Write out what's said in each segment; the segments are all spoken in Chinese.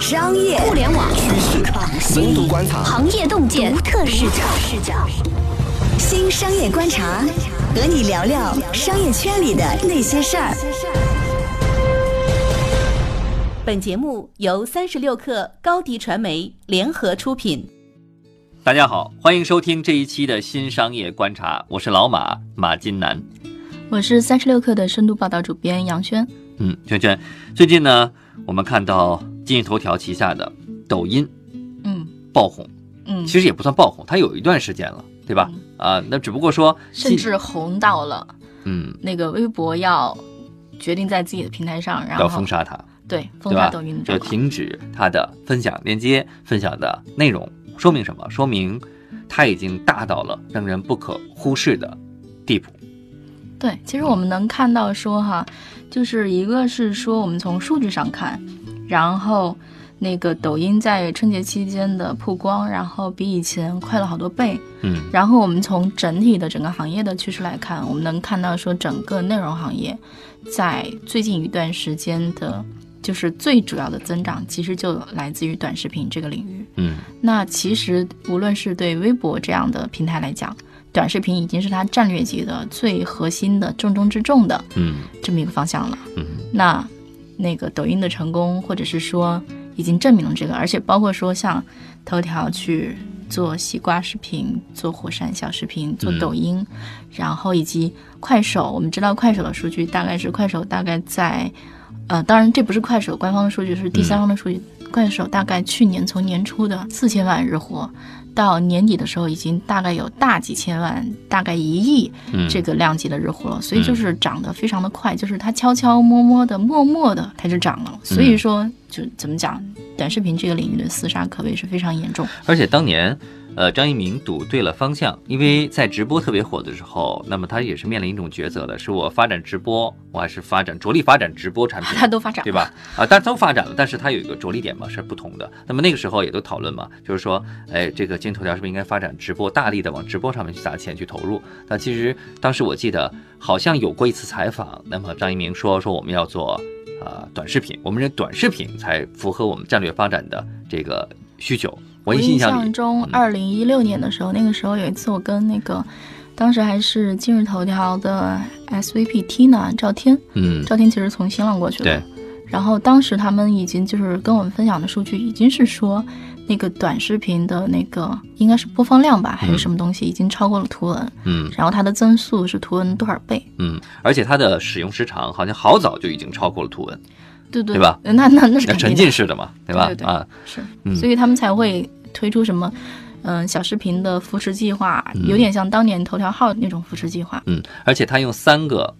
商业、互联网、趋势、深度观察、行业洞见、独特视角。视角。新商业观察，和你聊聊商业圈里的那些事儿。本节目由三十六克高低传媒联合出品。大家好，欢迎收听这一期的新商业观察，我是老马马金南。我是三十六克的深度报道主编杨轩。嗯，轩轩，最近呢，我们看到今日头条旗下的抖音，嗯爆红，嗯，其实也不算爆红，它有一段时间了，对吧？啊，那只不过说，甚至红到了嗯，那个微博要决定在自己的平台上，然后要封杀它，对封？杀抖音的就。停止它的分享链接、分享的内容，说明什么？说明它已经大到了让人不可忽视的地步。对，其实我们能看到说哈，就是一个是说我们从数据上看，然后那个抖音在春节期间的曝光，然后比以前快了好多倍。嗯然后我们从整体的整个行业的趋势来看，我们能看到说整个内容行业在最近一段时间的，就是最主要的增长，其实就来自于短视频这个领域。嗯那其实无论是对微博这样的平台来讲，短视频已经是它战略级的最核心的重中之重的嗯这么一个方向了。嗯那那个抖音的成功，或者是说已经证明了这个，而且包括说像头条去做西瓜视频、做火山小视频、做嗯抖音，然后以及快手，我们知道快手的数据大概是快手大概在，呃，当然这不是快手官方的数据，是第三方的数据。快手大概去年从年初的四千万日活，到年底的时候已经大概有大几千万，大概一亿嗯，这个量级的日活了，所以就是涨得非常的快，就是它悄悄摸摸的、默默的它就涨了。所以说，就怎么讲，短视频这个领域的厮杀可谓是非常严重。而且当年，呃，张一鸣赌对了方向，因为在直播特别火的时候，那么他也是面临一种抉择的：是我发展直播，我还是发展着力发展直播产品，他都发展对吧？啊，但都发展了，但是它有一个着力点嘛是不同的。那么那个时候也都讨论嘛，就是说，哎，这个今日头条是不是应该发展直播，大力的往直播上面去砸钱去投入？那其实当时我记得好像有过一次采访，那么张一鸣说说我们要做呃短视频，我们认为短视频才符合我们战略发展的这个需求。我我印印象中，嗯二零一六年的时候，那个时候有一次我跟那个当时还是今日头条的 SVP Tina 赵天，嗯，赵天其实从新浪过去的。对。然后当时他们已经就是跟我们分享的数据，已经是说那个短视频的那个应该是播放量吧，还是什么东西，已经超过了图文。嗯然后它的增速是图文多少倍？嗯，而且它的使用时长好像好早就已经超过了图文，对对对吧那那那是沉浸式的嘛，对吧？对对对啊，是，嗯所以他们才会推出什么。嗯，小视频的扶持计划嗯有点像当年头条号那种扶持计划。嗯，而且他用三个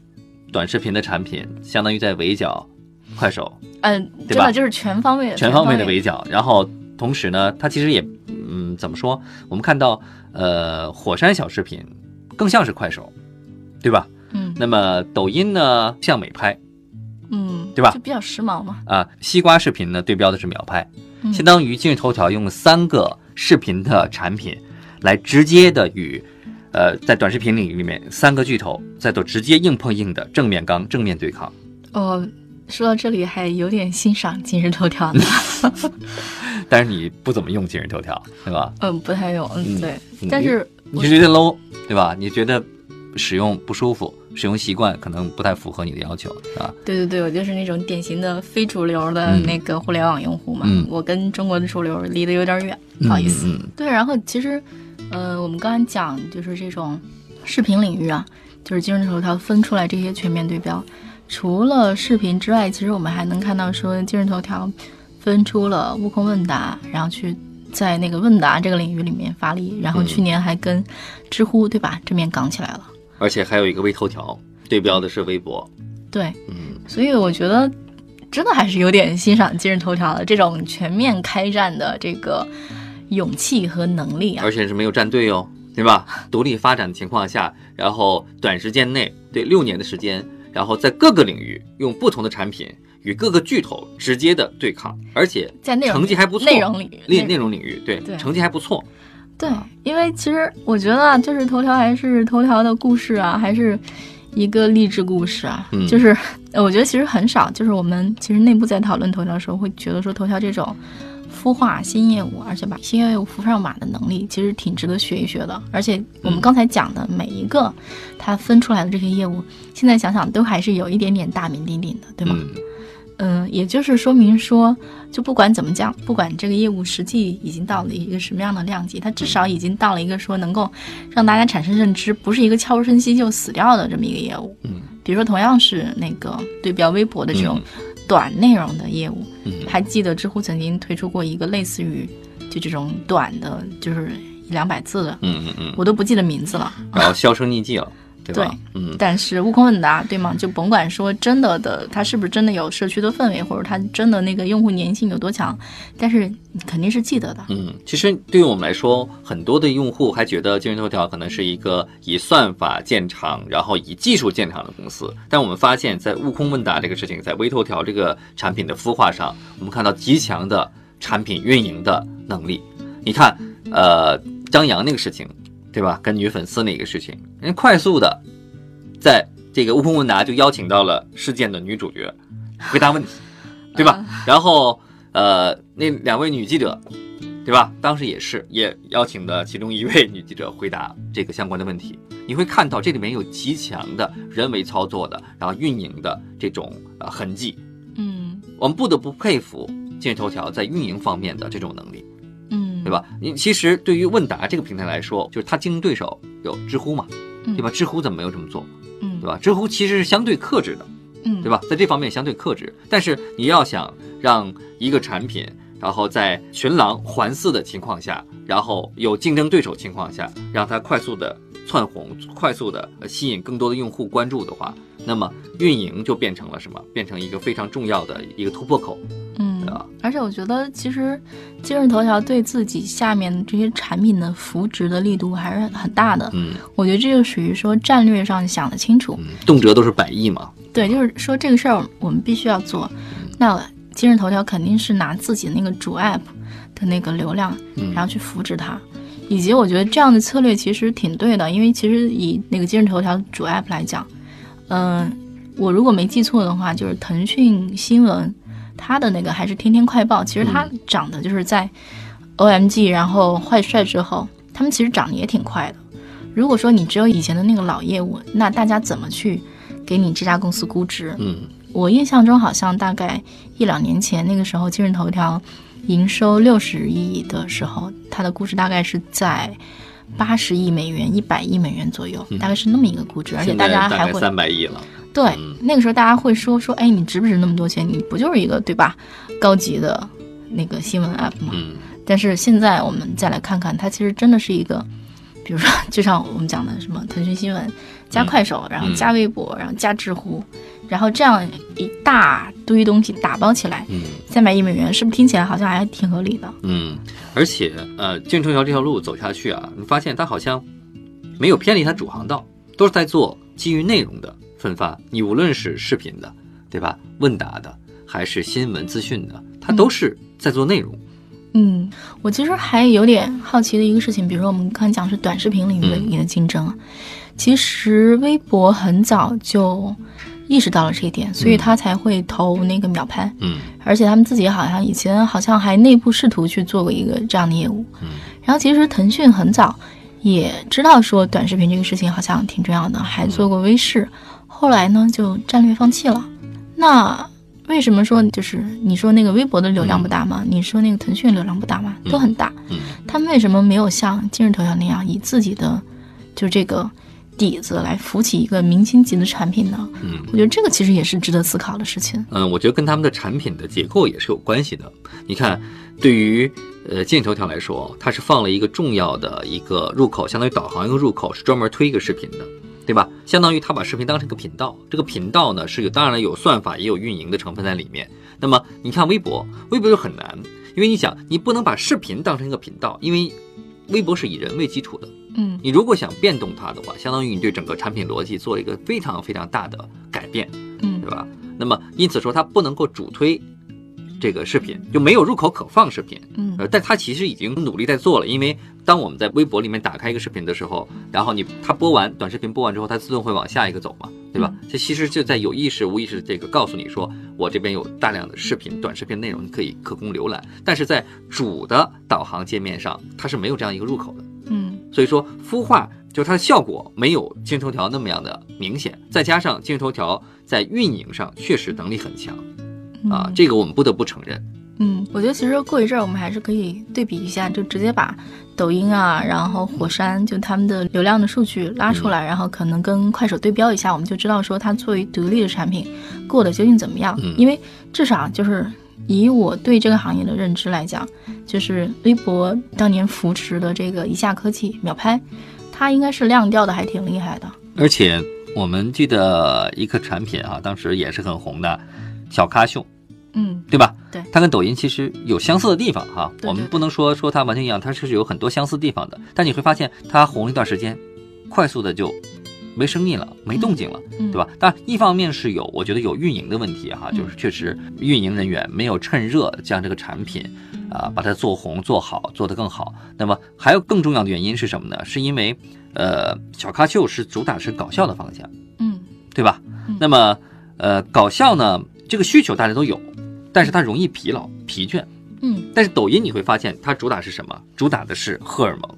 短视频的产品，相当于在围剿快手，嗯，对吧真的就是全方位的，全方位的。围剿。然后同时呢，它其实也，嗯，怎么说？我们看到，呃，火山小视频更像是快手，对吧？嗯那么抖音呢，像美拍嗯，对吧就比较时髦嘛。啊，西瓜视频呢对标的是秒拍，嗯相当于今日头条用三个视频的产品来直接的与。呃，在短视频领域里面，三个巨头在做直接硬碰硬的正面刚、正面对抗。哦，说到这里还有点欣赏今日头条呢。但是你不怎么用今日头条，对吧？嗯，不太用，嗯嗯，对。嗯但是你是觉得 low，对吧？你觉得使用不舒服，使用习惯可能不太符合你的要求，啊。对对对，我就是那种典型的非主流的嗯那个互联网用户嘛。嗯我跟中国的主流离得有点远，不好意思。嗯对，然后其实，呃，我们刚才讲就是这种视频领域啊，就是今日头条分出来这些全面对标。除了视频之外，其实我们还能看到说，今日头条分出了悟空问答，然后去在那个问答这个领域里面发力，然后嗯去年还跟知乎对吧正面杠起来了。而且还有一个微头条，对标的是微博。对，嗯所以我觉得真的还是有点欣赏今日头条的这种全面开战的这个勇气和能力啊而。且是没有站队哦，对吧？独立发展的情况下，然后短时间内，对六年的时间，然后在各个领域用不同的产品与各个巨头直接的对抗，而且在内容成绩还不错，内容领域内容领域，对对成绩还不错。对，因为其实我觉得啊，就是头条还是头条的故事啊，还是一个励志故事啊。嗯就是呃，我觉得其实很少，就是我们其实内部在讨论头条的时候，会觉得说头条这种孵化新业务，而且把新业务扶上马的能力，其实挺值得学一学的。而且我们刚才讲的每一个它分出来的这些业务，现在想想都还是有一点点大名鼎鼎的，对吗？嗯嗯，也就是说明说，就不管怎么讲，不管这个业务实际已经到了一个什么样的量级，它至少已经到了一个说能够让大家产生认知，不是一个悄无声息就死掉的这么一个业务。嗯，比如说同样是那个对标微博的这种短内容的业务，嗯还记得知乎曾经推出过一个类似于就这种短的，就是一两百字的，嗯嗯嗯，我都不记得名字了。然后销声匿迹了，对吧？对嗯但是悟空问答，对吗？就甭管说真的的，它是不是真的有社区的氛围，或者它真的那个用户粘性有多强，但是你肯定是记得的。嗯，其实对于我们来说，很多的用户还觉得今日头条可能是一个以算法见长，然后以技术见长的公司。但我们发现，在悟空问答这个事情，在微头条这个产品的孵化上，我们看到极强的产品运营的能力。你看，呃，张扬那个事情，对吧？跟女粉丝那个事情，人家快速的在这个悟空问答就邀请到了事件的女主角回答问题，对吧？然后呃，那两位女记者，对吧？当时也是也邀请的其中一位女记者回答这个相关的问题。你会看到这里面有极强的人为操作的，然后运营的这种呃痕迹。嗯我们不得不佩服今日头条在运营方面的这种能力，嗯，对吧？你其实对于问答这个平台来说，就是它竞争对手有知乎嘛，嗯？对吧？知乎怎么没有这么做，嗯，对吧？知乎其实是相对克制的，嗯，对吧？在这方面相对克制，但是你要想让一个产品，然后在群狼环伺的情况下，然后有竞争对手情况下，让它快速的窜红，快速的吸引更多的用户关注的话，那么运营就变成了什么？变成一个非常重要的一个突破口，嗯？而且我觉得，其实今日头条对自己下面这些产品的扶植的力度还是很大的。嗯我觉得这就属于说战略上想得清楚。嗯，动辄都是百亿嘛，对，就是说这个事儿我们必须要做。那今日头条肯定是拿自己那个主 app 的那个流量，嗯然后去扶植它。以及我觉得这样的策略其实挺对的，因为其实以那个今日头条主 app 来讲，嗯、我如果没记错的话，就是腾讯新闻它的那个还是天天快报，其实他涨的就是在 OMG 然后坏帅之后，他们其实涨得也挺快的。如果说你只有以前的那个老业务，那大家怎么去给你这家公司估值？嗯我印象中好像大概一两年前，那个时候今日头条营收六十亿的时候，它的估值大概是在八十亿美元、一百亿美元左右，大概是那么一个估值，而且大家还会三百亿了，对嗯那个时候大家会说说，哎，你值不值那么多钱？你不就是一个对吧？高级的那个新闻 app 吗？嗯但是现在我们再来看看，它其实真的是一个，比如说，就像我们讲的什么腾讯新闻加快手，然后加微博，然后加知乎，然后这样一大堆东西打包起来，嗯。三百亿美元，是不是听起来好像还挺合理的？嗯，而且呃，进头条这条路走下去啊，你发现它好像没有偏离它主航道，都是在做基于内容的分发。你无论是视频的，对吧？问答的，还是新闻资讯的，它都是在做内容。嗯，我其实还有点好奇的一个事情，比如说我们刚才讲是短视频领域的一个竞争啊，其实微博很早就意识到了这一点，所以他才会投那个秒拍。嗯而且他们自己好像以前好像还内部试图去做过一个这样的业务。嗯然后其实腾讯很早也知道说短视频这个事情好像挺重要的，还做过微视，后来呢就战略放弃了。那为什么说就是你说那个微博的流量不大吗？你说那个腾讯流量不大吗？都很大。嗯他们为什么没有像今日头条那样以自己的就这个底子来扶起一个明星级的产品呢？嗯我觉得这个其实也是值得思考的事情。嗯，我觉得跟他们的产品的结构也是有关系的。你看，对于呃今日头条来说，它是放了一个重要的一个入口，相当于导航一个入口，是专门推一个视频的。对吧？相当于他把视频当成一个频道，这个频道呢是有当然了有算法也有运营的成分在里面。那么你看微博，微博就很难，因为你想你不能把视频当成一个频道，因为微博是以人为基础的，嗯你如果想变动它的话，相当于你对整个产品逻辑做了一个非常非常大的改变，嗯对吧？那么因此说它不能够主推这个视频，就没有入口可放视频。嗯呃，但它其实已经努力在做了，因为当我们在微博里面打开一个视频的时候，然后你它播完短视频播完之后，它自动会往下一个走嘛，对吧？这其实就在有意识、无意识这个告诉你说，我这边有大量的视频、短视频内容，你可以可供浏览。但是在主的导航界面上，它是没有这样一个入口的。嗯所以说孵化就它的效果没有今日头条那么样的明显，再加上今日头条在运营上确实能力很强啊，嗯这个我们不得不承认。嗯，我觉得其实过一阵儿我们还是可以对比一下，就直接把抖音啊，然后火山就他们的流量的数据拉出来，然后可能跟快手对标一下，我们就知道说它作为独立的产品过得究竟怎么样。嗯因为至少就是以我对这个行业的认知来讲，就是微博当年扶持的这个一下科技秒拍，它应该是量掉的还挺厉害的。而且我们记得一个产品啊，当时也是很红的，小咖秀。嗯对吧？对它跟抖音其实有相似的地方哈，对对我们不能说说它完全一样，它是有很多相似地方的。但你会发现，它红了一段时间，快速的就没声音了，没动静了，嗯对吧？但一方面是有，我觉得有运营的问题哈，嗯就是确实运营人员没有趁热将这个产品啊把它做红做好，做得更好。那么还有更重要的原因是什么呢？是因为呃，小咖秀是主打是搞笑的方向。嗯对吧嗯？那么，呃，搞笑呢，这个需求大家都有，但是它容易疲劳、疲倦。嗯但是抖音你会发现，它主打是什么？主打的是荷尔蒙、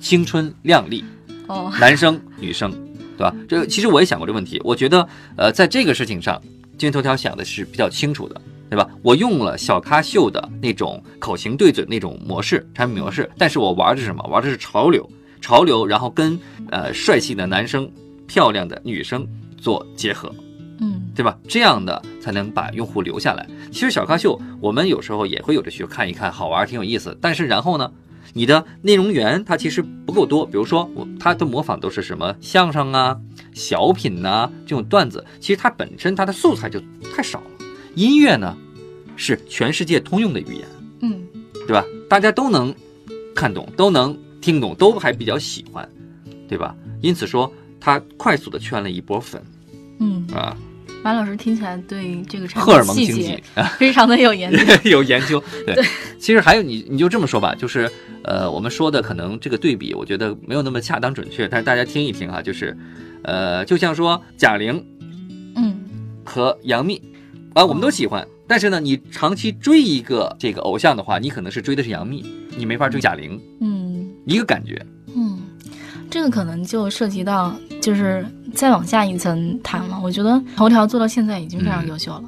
青春、靓丽，哦男生、女生，对吧？这个其实我也想过这个问题，我觉得，呃，在这个事情上，今日头条想的是比较清楚的，对吧？我用了小咖秀的那种口型对嘴那种模式，产品模式，但是我玩的是什么？玩的是潮流，潮流，然后跟呃帅气的男生、漂亮的女生做结合，嗯对吧？这样的才能把用户留下来。其实小咖秀，我们有时候也会有的去看一看，好玩，挺有意思。但是然后呢，你的内容源它其实不够多。比如说我它的模仿都是什么相声啊、小品呐、这种段子，其实它本身它的素材就太少了。音乐呢，是全世界通用的语言，嗯对吧？大家都能看懂，都能听懂，都还比较喜欢，对吧？因此说，它快速的圈了一波粉嗯，啊，马老师听起来对这个产荷尔蒙经济啊。非常的有研究。有研究。对，其实还有你，你就这么说吧，就是呃，我们说的可能这个对比，我觉得没有那么恰当准确，但是大家听一听啊，就是呃，就像说贾玲嗯和杨幂啊，我们都喜欢。但是呢，你长期追一个这个偶像的话，你可能是追的是杨幂，你没法追贾玲，嗯一个感觉。嗯，这个可能就涉及到就是再往下一层谈了。我觉得头条做到现在已经非常优秀了，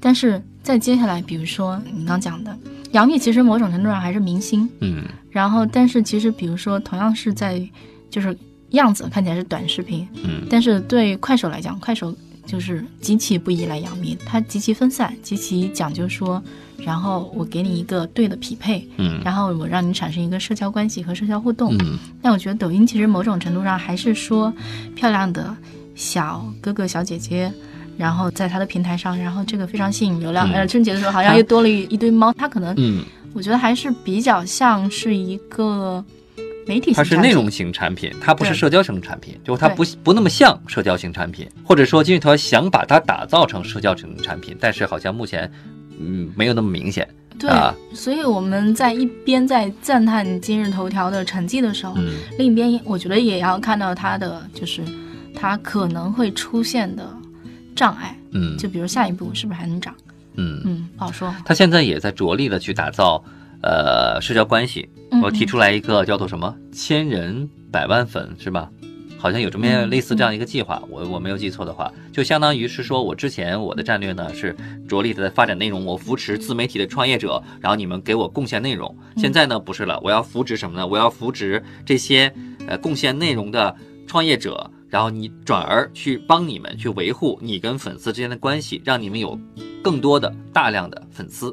但是再接下来，比如说你刚讲的杨幂，其实某种程度上还是明星。嗯然后，但是其实比如说同样是在就是样子看起来是短视频，嗯但是对快手来讲，快手就是极其不依赖杨幂，它极其分散，极其讲究说，然后我给你一个对的匹配，嗯然后我让你产生一个社交关系和社交互动。嗯但我觉得抖音其实某种程度上还是说，漂亮的小哥哥小姐姐。然后在它的平台上，然后这个非常吸引流量。嗯呃，春节的时候好像又多了一一堆猫，它可能嗯，我觉得还是比较像是一个媒体它是内容型产品，它不是社交型产品，就它不不那么像社交型产品，或者说今日头条想把它打造成社交型产品，但是好像目前嗯没有那么明显。对，啊所以我们在一边在赞叹今日头条的成绩的时候，嗯另一边我觉得也要看到它的就是它可能会出现的障碍，嗯就比如下一步是不是还能涨？嗯，嗯，不好说。他现在也在着力的去打造呃社交关系。嗯我提出来一个叫做什么“千人百万粉”是吧？好像有这么嗯类似这样一个计划，我我没有记错的话，就相当于是说我之前我的战略呢是着力的在发展内容，我扶持自媒体的创业者，然后你们给我贡献内容。嗯现在呢不是了，我要扶持什么呢？我要扶持这些呃贡献内容的创业者，然后你转而去帮你们去维护你跟粉丝之间的关系，让你们有更多的大量的粉丝。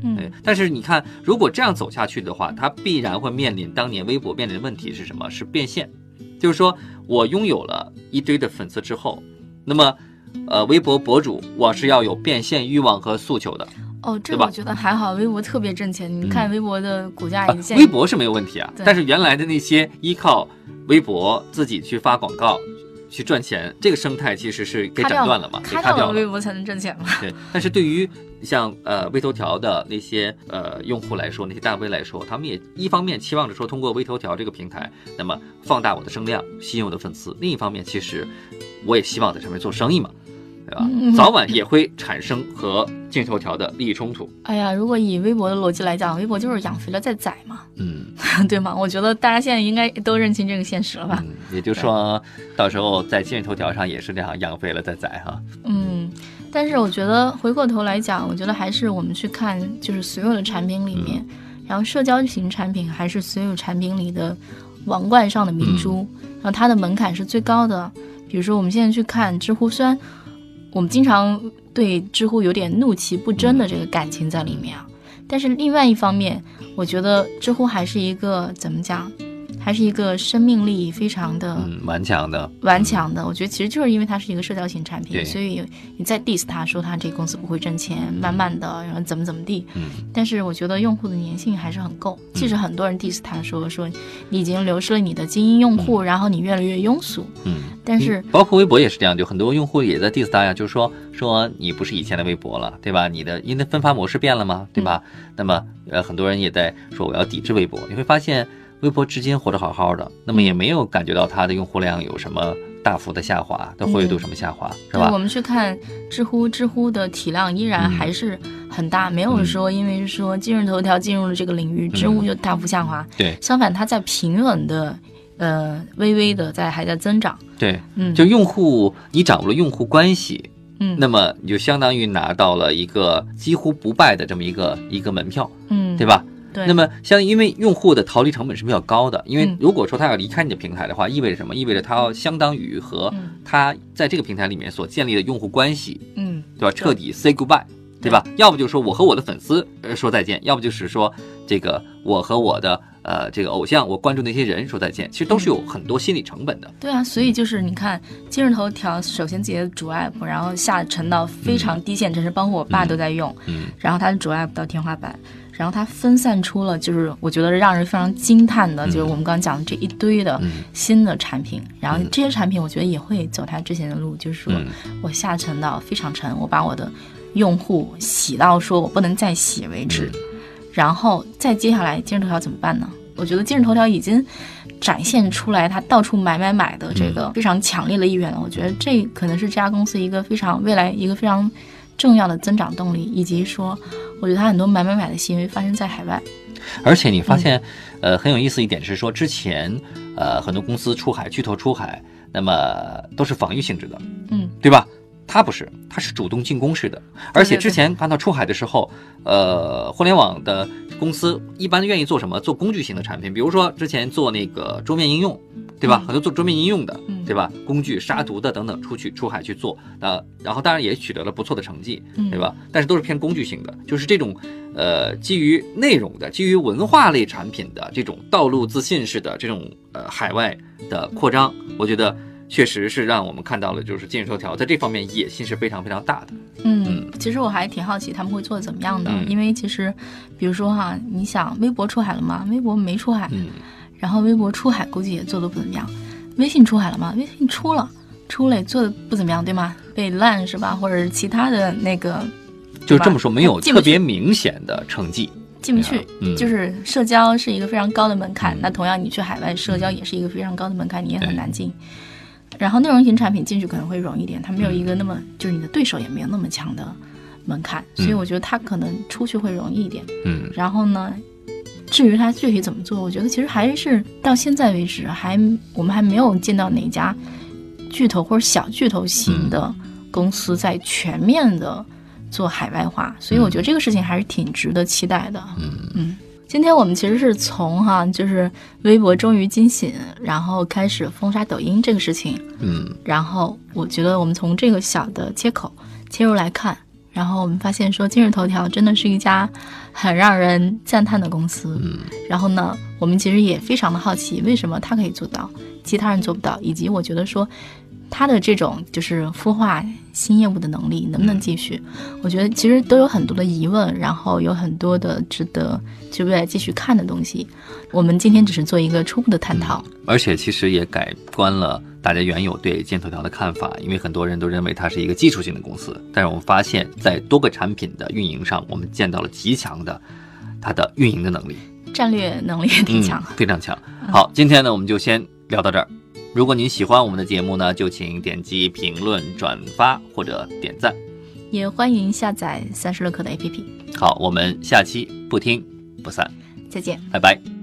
对嗯，但是你看，如果这样走下去的话，它必然会面临当年微博面临的问题是什么？是变现，就是说我拥有了一堆的粉丝之后，那么，呃，微博博主我是要有变现欲望和诉求的。哦，这对吧个我觉得还好，微博特别挣钱。你看微博的股价啊已经、微博是没有问题啊，但是原来的那些依靠微博自己去发广告去赚钱，这个生态其实是给斩断了嘛，给咔掉微博才能挣钱嘛。对，但是对于像呃微头条的那些呃用户来说，那些大 V 来说，他们也一方面期望着说通过微头条这个平台，那么放大我的声量，吸引我的粉丝；另一方面，其实我也希望在上面做生意嘛，对吧？嗯早晚也会产生和今日头条的利益冲突。哎呀，如果以微博的逻辑来讲，微博就是养肥了再宰嘛，嗯 对吗？我觉得大家现在应该都认清这个现实了吧？嗯，也就是说，到时候在今日头条上也是这样养肥了再宰哈。嗯，但是我觉得回过头来讲，我觉得还是我们去看，就是所有的产品里面，然后社交型产品还是所有产品里的王冠上的明珠，然后它的门槛是最高的。比如说我们现在去看知乎，虽然我们经常对知乎有点怒其不争的这个感情在里面啊，但是另外一方面，我觉得知乎还是一个怎么讲，还是一个生命力非常的。嗯，顽强的，顽强的，我觉得其实就是因为它是一个社交型产对品，所以你再 diss 他说他这个公司不会挣钱，慢慢的，然后怎么怎么地。嗯但是我觉得用户的粘性还是很够，即使很多人 diss 他说说你已经流失了你的精英用户，然后你越来越庸俗，嗯。但是嗯包括微博也是这样，就很多用户也在 diss 大家，就是说说你不是以前的微博了，对吧？你的因为分发模式变了吗，对吧？那么呃，很多人也在说我要抵制微博。你会发现，微博至今活得好好的，那么也没有感觉到它的用户量有什么大幅的下滑，的活跃度什么下滑，是吧？我们去看知乎，知乎的体量依然还是很大，没有说因为说今日头条进入了这个领域，知乎就大幅下滑。对相反，它在平稳的，呃，微微的在还在增长。对，嗯，就用户你掌握了用户关系，嗯，那么你就相当于拿到了一个几乎不败的这么一个一个门票，嗯，对吧？对，那么，像因为用户的逃离成本是比较高的，因为嗯如果说他要离开你的平台的话，意味着什么？意味着他要相当于和嗯他在这个平台里面所建立的用户关系，嗯，对吧？彻底 say goodbye，对吧？要不就是说我和我的粉丝呃说再见，要不就是说这个我和我的呃这个偶像，我关注那些人说再见，其实都是有很多心理成本的。对啊，所以就是你看今日头条，首先自己的主 app，然后下沉到非常低线城市，包括我爸都在用，嗯然后它的主 app 到天花板。然后它分散出了，就是我觉得让人非常惊叹的，就是我们刚刚讲的这一堆的嗯新的产品。然后这些产品，我觉得也会走它之前的路，就是说嗯我下沉到非常沉，我把我的用户洗到说我不能再洗为止。然后再接下来今日头条怎么办呢？我觉得今日头条已经展现出来它到处买买买的这个非常强烈的意愿了。我觉得这可能是这家公司一个非常未来一个非常重要的增长动力，以及说，我觉得他很多买买买的行为发生在海外。而且你发现，嗯呃，很有意思一点是说，之前呃很多公司出海巨头出海，那么都是防御性质的，嗯，对吧？它不是，他是主动进攻式的。而且之前看到出海的时候，呃，互联网的公司一般愿意做什么？做工具型的产品，比如说之前做那个桌面应用，对吧？嗯很多做桌面应用的，嗯对吧？工具、杀毒的等等，出去出海去做，呃，然后当然也取得了不错的成绩，嗯对吧？但是都是偏工具型的，就是这种呃基于内容的、基于文化类产品的这种道路自信式的这种呃海外的扩张，我觉得确实是让我们看到了，就是今日头条在这方面野心是非常非常大的。嗯，其实我还挺好奇他们会做的怎么样的，嗯因为其实，比如说哈，你想微博出海了吗？微博没出海，嗯然后微博出海估计也做的不怎么样。微信出海了吗？微信出了，出了也做的不怎么样，对吗？被烂是吧？或者是其他的那个就这么说，没有特别明显的成绩。进不去，嗯就是社交是一个非常高的门槛。嗯那同样，你去海外社交也是一个非常高的门槛，你也很难进。然后内容型产品进去可能会容易一点，它没有一个那么、就是你的对手也没有那么强的门槛，所以我觉得它可能出去会容易一点。嗯。然后呢，至于它具体怎么做，我觉得其实还是到现在为止，还我们还没有见到哪家巨头或者小巨头型的公司在全面的做海外化，所以我觉得这个事情还是挺值得期待的。嗯。嗯今天我们其实是从哈，就是微博终于惊醒，然后开始封杀抖音这个事情，嗯。然后我觉得我们从这个小的切口切入来看，然后我们发现说今日头条真的是一家很让人赞叹的公司。嗯。然后呢，我们其实也非常的好奇，为什么它可以做到，其他人做不到，以及我觉得说它的这种就是孵化新业务的能力能不能继续？我觉得其实都有很多的疑问，然后有很多的值得就未来继续看的东西。我们今天只是做一个初步的探讨。而且其实也改观了大家原有对今日头条的看法，因为很多人都认为它是一个技术性的公司，但是我们发现，在多个产品的运营上，我们见到了极强的它的运营的能力，战略能力也挺强。嗯，非常强。好，今天呢，我们就先聊到这儿。如果您喜欢我们的节目呢，就请点击评论、转发或者点赞。也欢迎下载三十六课的 APP。好，我们下期不听不散，再见。拜拜。